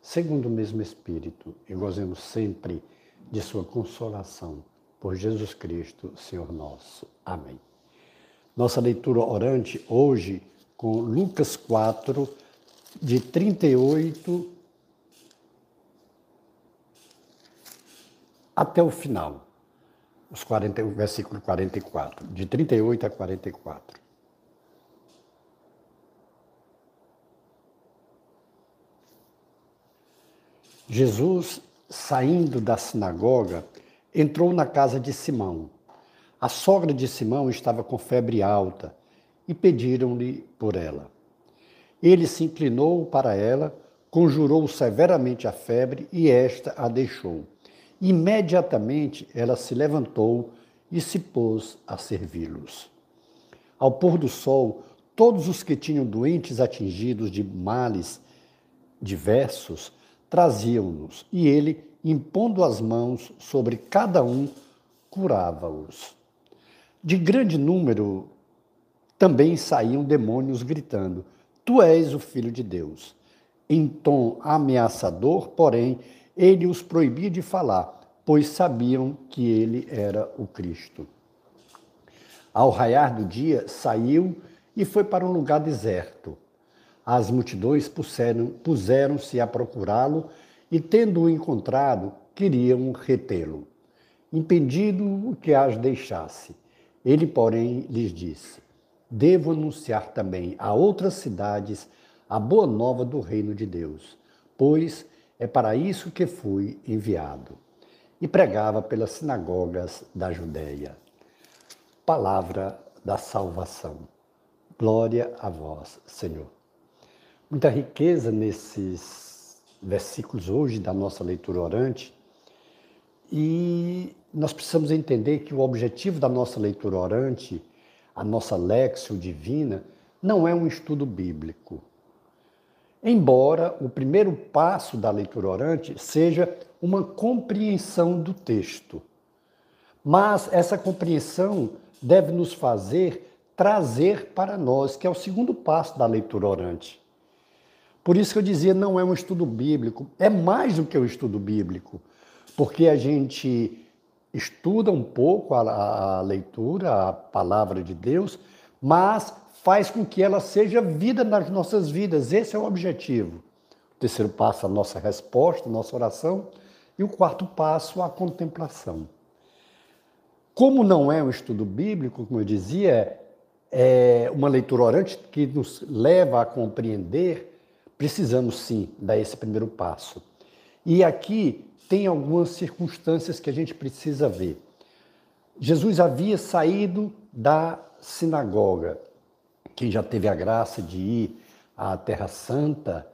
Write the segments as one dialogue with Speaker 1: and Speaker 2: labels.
Speaker 1: segundo o mesmo Espírito, e gozemos sempre de Sua consolação. Por Jesus Cristo, Senhor nosso. Amém. Nossa leitura orante hoje com Lucas 4, de 38 até o final, os 40, o versículo 44, de 38 a 44. Jesus, saindo da sinagoga, entrou na casa de Simão. A sogra de Simão estava com febre alta e pediram-lhe por ela. Ele se inclinou para ela, conjurou severamente a febre e esta a deixou. Imediatamente ela se levantou e se pôs a servi-los. Ao pôr do sol, todos os que tinham doentes atingidos de males diversos traziam-nos, e ele, impondo as mãos sobre cada um, curava-os. De grande número também saíam demônios gritando: Tu és o filho de Deus. Em tom ameaçador, porém, ele os proibia de falar, pois sabiam que ele era o Cristo. Ao raiar do dia, saiu e foi para um lugar deserto as multidões puseram-se a procurá-lo e, tendo-o encontrado, queriam retê-lo, impedindo que as deixasse. Ele, porém, lhes disse: Devo anunciar também a outras cidades a boa nova do reino de Deus, pois é para isso que fui enviado. E pregava pelas sinagogas da Judéia. Palavra da salvação. Glória a vós, Senhor muita riqueza nesses versículos hoje da nossa leitura orante. E nós precisamos entender que o objetivo da nossa leitura orante, a nossa lexio divina, não é um estudo bíblico. Embora o primeiro passo da leitura orante seja uma compreensão do texto. Mas essa compreensão deve nos fazer trazer para nós, que é o segundo passo da leitura orante, por isso que eu dizia, não é um estudo bíblico, é mais do que um estudo bíblico, porque a gente estuda um pouco a, a leitura, a palavra de Deus, mas faz com que ela seja vida nas nossas vidas. Esse é o objetivo. O terceiro passo, a nossa resposta, a nossa oração. E o quarto passo, a contemplação. Como não é um estudo bíblico, como eu dizia, é uma leitura orante que nos leva a compreender precisamos sim dar esse primeiro passo. E aqui tem algumas circunstâncias que a gente precisa ver. Jesus havia saído da sinagoga. Quem já teve a graça de ir à Terra Santa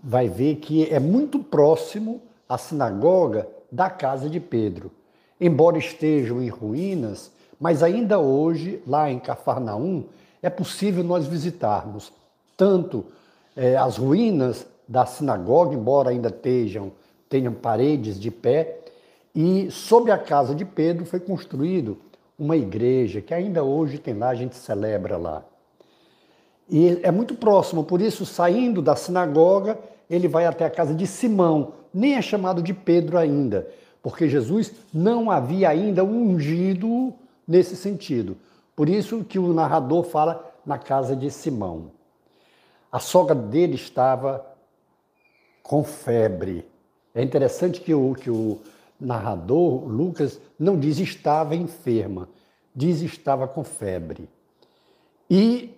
Speaker 1: vai ver que é muito próximo a sinagoga da casa de Pedro. Embora estejam em ruínas, mas ainda hoje, lá em Cafarnaum, é possível nós visitarmos tanto é, as ruínas da sinagoga, embora ainda tenham paredes de pé, e sob a casa de Pedro foi construído uma igreja que ainda hoje tem lá, a gente celebra lá. E é muito próximo, por isso, saindo da sinagoga, ele vai até a casa de Simão, nem é chamado de Pedro ainda, porque Jesus não havia ainda ungido nesse sentido. Por isso que o narrador fala na casa de Simão. A sogra dele estava com febre. É interessante que o, que o narrador, Lucas, não diz estava enferma, diz estava com febre. E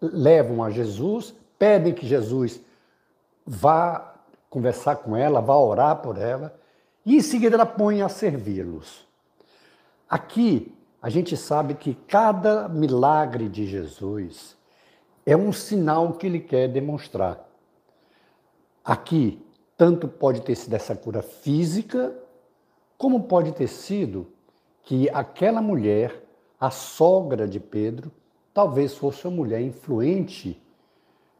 Speaker 1: levam a Jesus, pedem que Jesus vá conversar com ela, vá orar por ela, e em seguida ela põe a servi-los. Aqui a gente sabe que cada milagre de Jesus é um sinal que ele quer demonstrar. Aqui, tanto pode ter sido essa cura física, como pode ter sido que aquela mulher, a sogra de Pedro, talvez fosse uma mulher influente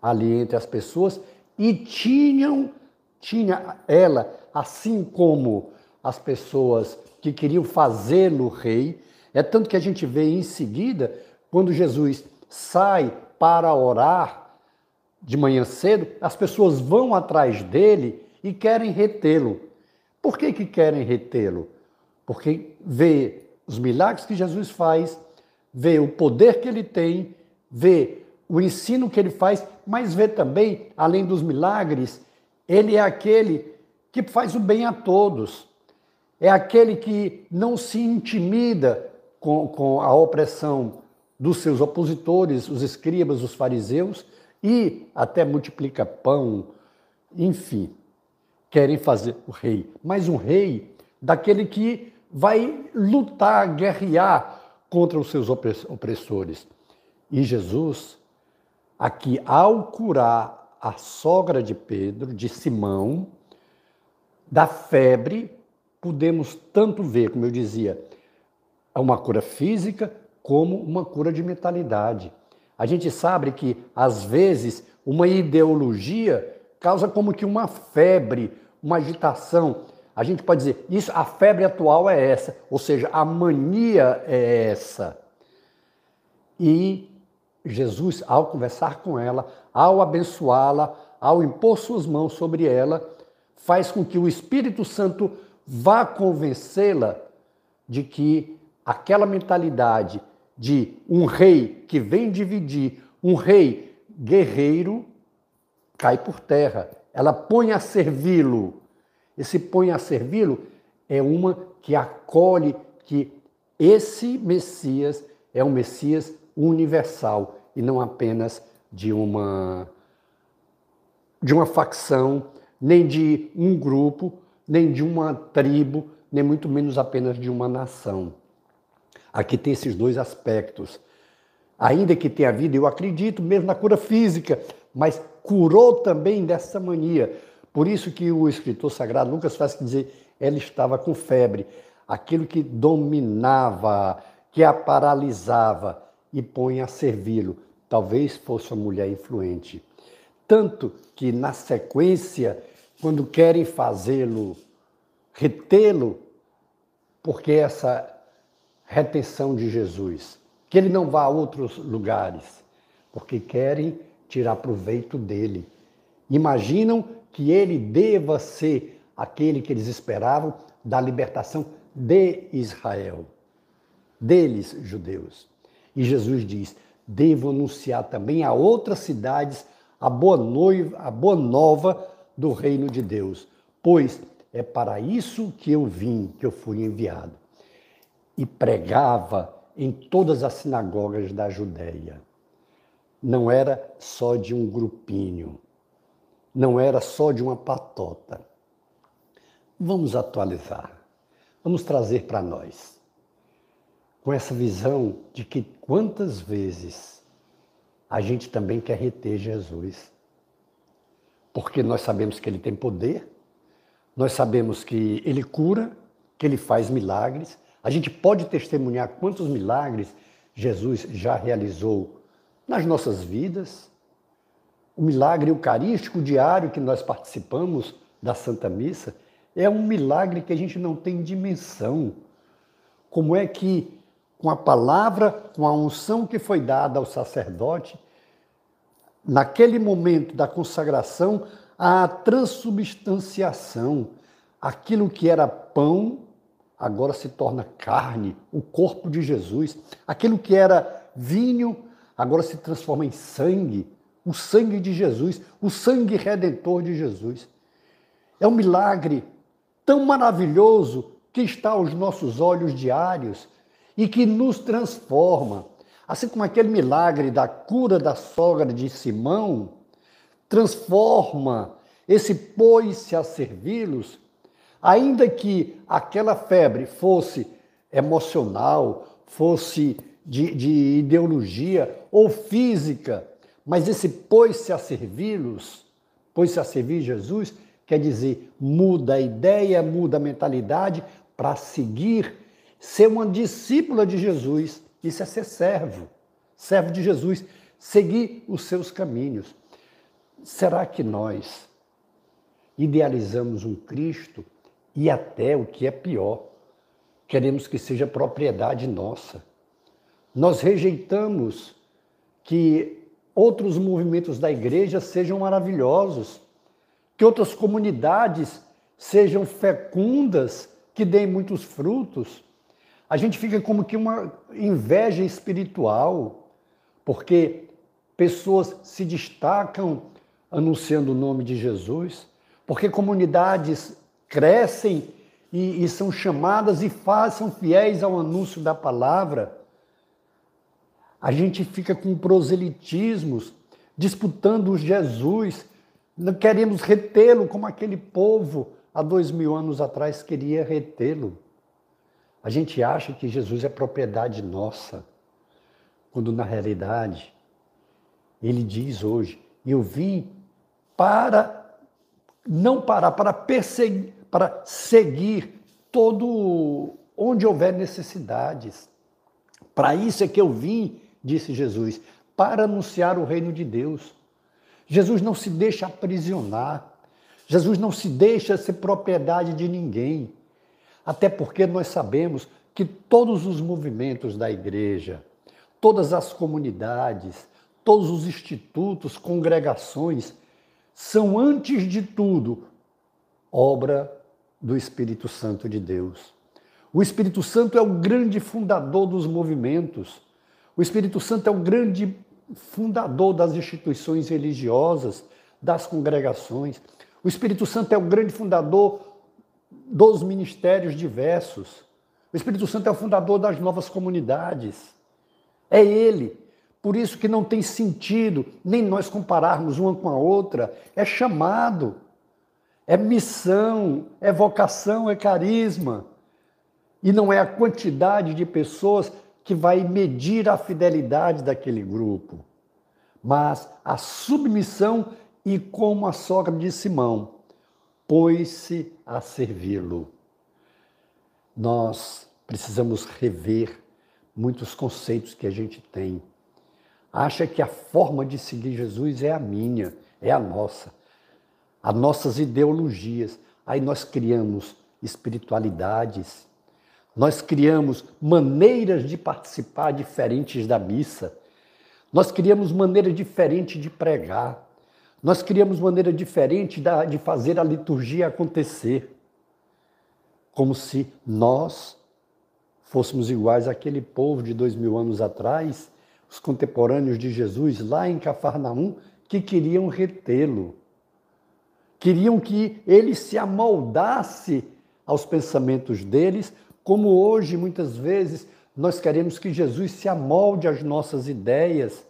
Speaker 1: ali entre as pessoas e tinham tinha ela, assim como as pessoas que queriam fazê-lo rei, é tanto que a gente vê em seguida quando Jesus sai para orar de manhã cedo, as pessoas vão atrás dele e querem retê-lo. Por que, que querem retê-lo? Porque vê os milagres que Jesus faz, vê o poder que ele tem, vê o ensino que ele faz, mas vê também, além dos milagres, ele é aquele que faz o bem a todos. É aquele que não se intimida com, com a opressão dos seus opositores, os escribas, os fariseus, e até multiplica pão, enfim, querem fazer o rei. Mas um rei daquele que vai lutar, guerrear contra os seus opressores. E Jesus, aqui, ao curar a sogra de Pedro, de Simão, da febre, podemos tanto ver, como eu dizia, uma cura física como uma cura de mentalidade. A gente sabe que, às vezes, uma ideologia causa como que uma febre, uma agitação. A gente pode dizer, isso, a febre atual é essa, ou seja, a mania é essa. E Jesus, ao conversar com ela, ao abençoá-la, ao impor suas mãos sobre ela, faz com que o Espírito Santo vá convencê-la de que aquela mentalidade de um rei que vem dividir, um rei guerreiro, cai por terra. Ela põe a servi-lo. Esse põe a servi-lo é uma que acolhe que esse Messias é um Messias universal e não apenas de uma de uma facção, nem de um grupo, nem de uma tribo, nem muito menos apenas de uma nação. Aqui tem esses dois aspectos. Ainda que tenha havido, eu acredito, mesmo na cura física, mas curou também dessa mania. Por isso que o escritor sagrado Lucas faz dizer, ela estava com febre, aquilo que dominava, que a paralisava e põe a servi-lo. Talvez fosse uma mulher influente. Tanto que na sequência, quando querem fazê-lo, retê-lo, porque essa retenção de Jesus, que ele não vá a outros lugares, porque querem tirar proveito dele. Imaginam que ele deva ser aquele que eles esperavam da libertação de Israel, deles, judeus. E Jesus diz: devo anunciar também a outras cidades a boa, noiva, a boa nova do reino de Deus, pois é para isso que eu vim, que eu fui enviado e pregava em todas as sinagogas da Judéia. Não era só de um grupinho, não era só de uma patota. Vamos atualizar, vamos trazer para nós, com essa visão de que quantas vezes a gente também quer reter Jesus, porque nós sabemos que ele tem poder, nós sabemos que ele cura, que ele faz milagres, a gente pode testemunhar quantos milagres Jesus já realizou nas nossas vidas. O milagre eucarístico diário que nós participamos da Santa Missa é um milagre que a gente não tem dimensão. Como é que, com a palavra, com a unção que foi dada ao sacerdote, naquele momento da consagração, a transubstanciação, aquilo que era pão agora se torna carne, o corpo de Jesus. Aquilo que era vinho, agora se transforma em sangue, o sangue de Jesus, o sangue redentor de Jesus. É um milagre tão maravilhoso que está aos nossos olhos diários e que nos transforma. Assim como aquele milagre da cura da sogra de Simão transforma esse pôs-se a servi-los Ainda que aquela febre fosse emocional, fosse de, de ideologia ou física, mas esse pôs-se a servi-los pôs-se a servir Jesus, quer dizer, muda a ideia, muda a mentalidade para seguir, ser uma discípula de Jesus. Isso é ser servo, servo de Jesus, seguir os seus caminhos. Será que nós idealizamos um Cristo e até o que é pior, queremos que seja propriedade nossa? Nós rejeitamos que outros movimentos da igreja sejam maravilhosos, que outras comunidades sejam fecundas, que deem muitos frutos. A gente fica como que uma inveja espiritual, porque pessoas se destacam anunciando o nome de Jesus, porque comunidades crescem e, e são chamadas e façam fiéis ao anúncio da palavra. A gente fica com proselitismos, disputando Jesus, não queremos retê-lo como aquele povo há dois mil anos atrás queria retê-lo. A gente acha que Jesus é propriedade nossa, quando na realidade ele diz hoje: Eu vim para não parar, para perseguir, para seguir todo onde houver necessidades. Para isso é que eu vim disse Jesus, para anunciar o reino de Deus. Jesus não se deixa aprisionar. Jesus não se deixa ser propriedade de ninguém. Até porque nós sabemos que todos os movimentos da igreja, todas as comunidades, todos os institutos, congregações, são, antes de tudo, obra do Espírito Santo de Deus. O Espírito Santo é o grande fundador dos movimentos. O Espírito Santo é o grande fundador das instituições religiosas, das congregações. O Espírito Santo é o grande fundador dos ministérios diversos. O Espírito Santo é o fundador das novas comunidades. É ele. Por isso que não tem sentido nem nós compararmos uma com a outra. É chamado, é missão, é vocação, é carisma. E não é a quantidade de pessoas que vai medir a fidelidade daquele grupo, mas a submissão e como a sogra de Simão, pôs-se a servi-lo. Nós precisamos rever muitos conceitos que a gente tem. Acha que a forma de seguir Jesus é a minha, é a nossa. As nossas ideologias. Aí nós criamos espiritualidades, nós criamos maneiras de participar diferentes da missa. Nós criamos maneira diferente de pregar. Nós criamos maneira diferente de fazer a liturgia acontecer. Como se nós fôssemos iguais àquele povo de dois mil anos atrás, os contemporâneos de Jesus lá em Cafarnaum, que queriam retê-lo. Queriam que ele se amoldasse aos pensamentos deles, como hoje, muitas vezes, nós queremos que Jesus se amolde às nossas ideias,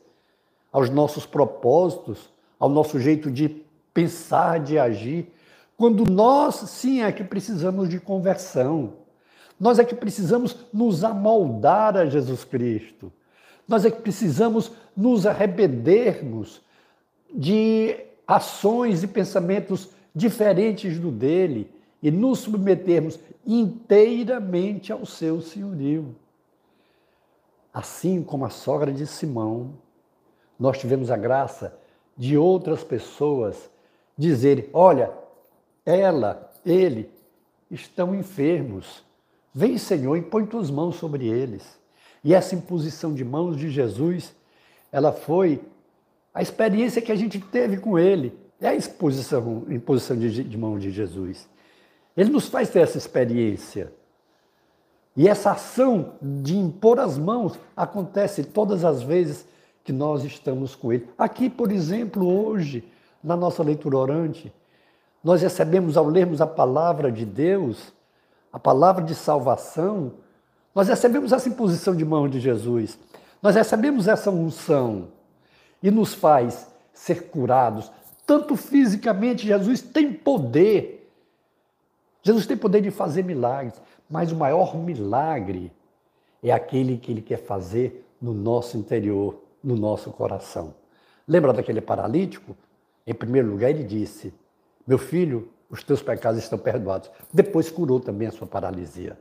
Speaker 1: aos nossos propósitos, ao nosso jeito de pensar, de agir, quando nós, sim, é que precisamos de conversão. Nós é que precisamos nos amoldar a Jesus Cristo. Nós é que precisamos nos arrependermos de ações e pensamentos diferentes do dele e nos submetermos inteiramente ao seu senhorio. Assim como a sogra de Simão, nós tivemos a graça de outras pessoas dizerem: olha, ela, ele estão enfermos. Vem, Senhor, e põe tuas mãos sobre eles. E essa imposição de mãos de Jesus, ela foi a experiência que a gente teve com ele. É a exposição, imposição de, de mão de Jesus. Ele nos faz ter essa experiência. E essa ação de impor as mãos acontece todas as vezes que nós estamos com Ele. Aqui, por exemplo, hoje, na nossa leitura orante, nós recebemos, ao lermos a palavra de Deus, a palavra de salvação, nós recebemos essa imposição de mão de Jesus, nós recebemos essa unção e nos faz ser curados. Tanto fisicamente, Jesus tem poder Jesus tem poder de fazer milagres, mas o maior milagre é aquele que ele quer fazer no nosso interior, no nosso coração. Lembra daquele paralítico Em primeiro lugar, ele disse: Meu filho, os teus pecados estão perdoados. Depois curou também a sua paralisia.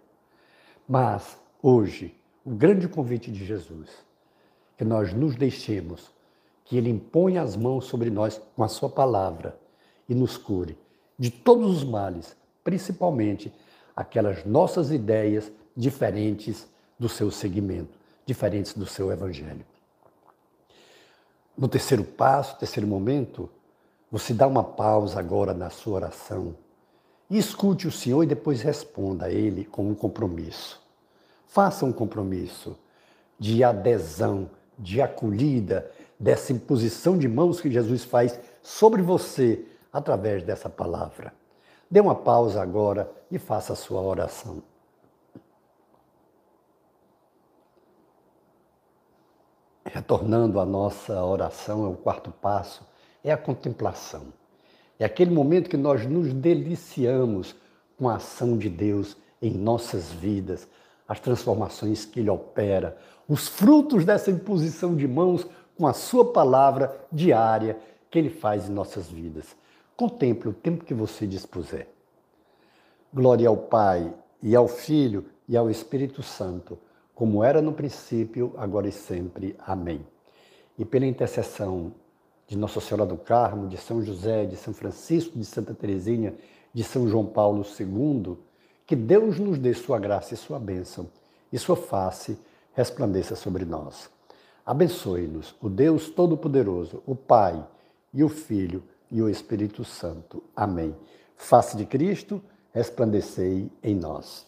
Speaker 1: Mas, hoje, o grande convite de Jesus, que nós nos deixemos, que Ele imponha as mãos sobre nós com a Sua palavra e nos cure de todos os males, principalmente aquelas nossas ideias diferentes do seu segmento, diferentes do seu evangelho. No terceiro passo, terceiro momento, você dá uma pausa agora na sua oração e escute o Senhor e depois responda a Ele com um compromisso. Faça um compromisso de adesão, de acolhida, dessa imposição de mãos que Jesus faz sobre você através dessa palavra. Dê uma pausa agora e faça a sua oração. Retornando à nossa oração, é o quarto passo, é a contemplação. É aquele momento que nós nos deliciamos com a ação de Deus em nossas vidas, as transformações que Ele opera, os frutos dessa imposição de mãos com a Sua palavra diária que Ele faz em nossas vidas. Contemple o tempo que você dispuser. Glória ao Pai, e ao Filho, e ao Espírito Santo, como era no princípio, agora e sempre. Amém. E pela intercessão de Nossa Senhora do Carmo, de São José, de São Francisco, de Santa Teresinha, de São João Paulo II, que Deus nos dê sua graça e sua bênção, e sua face resplandeça sobre nós. Abençoe-nos o Deus Todo-Poderoso, o Pai e o Filho e o Espírito Santo. Amém. Face de Cristo, resplandecei em nós.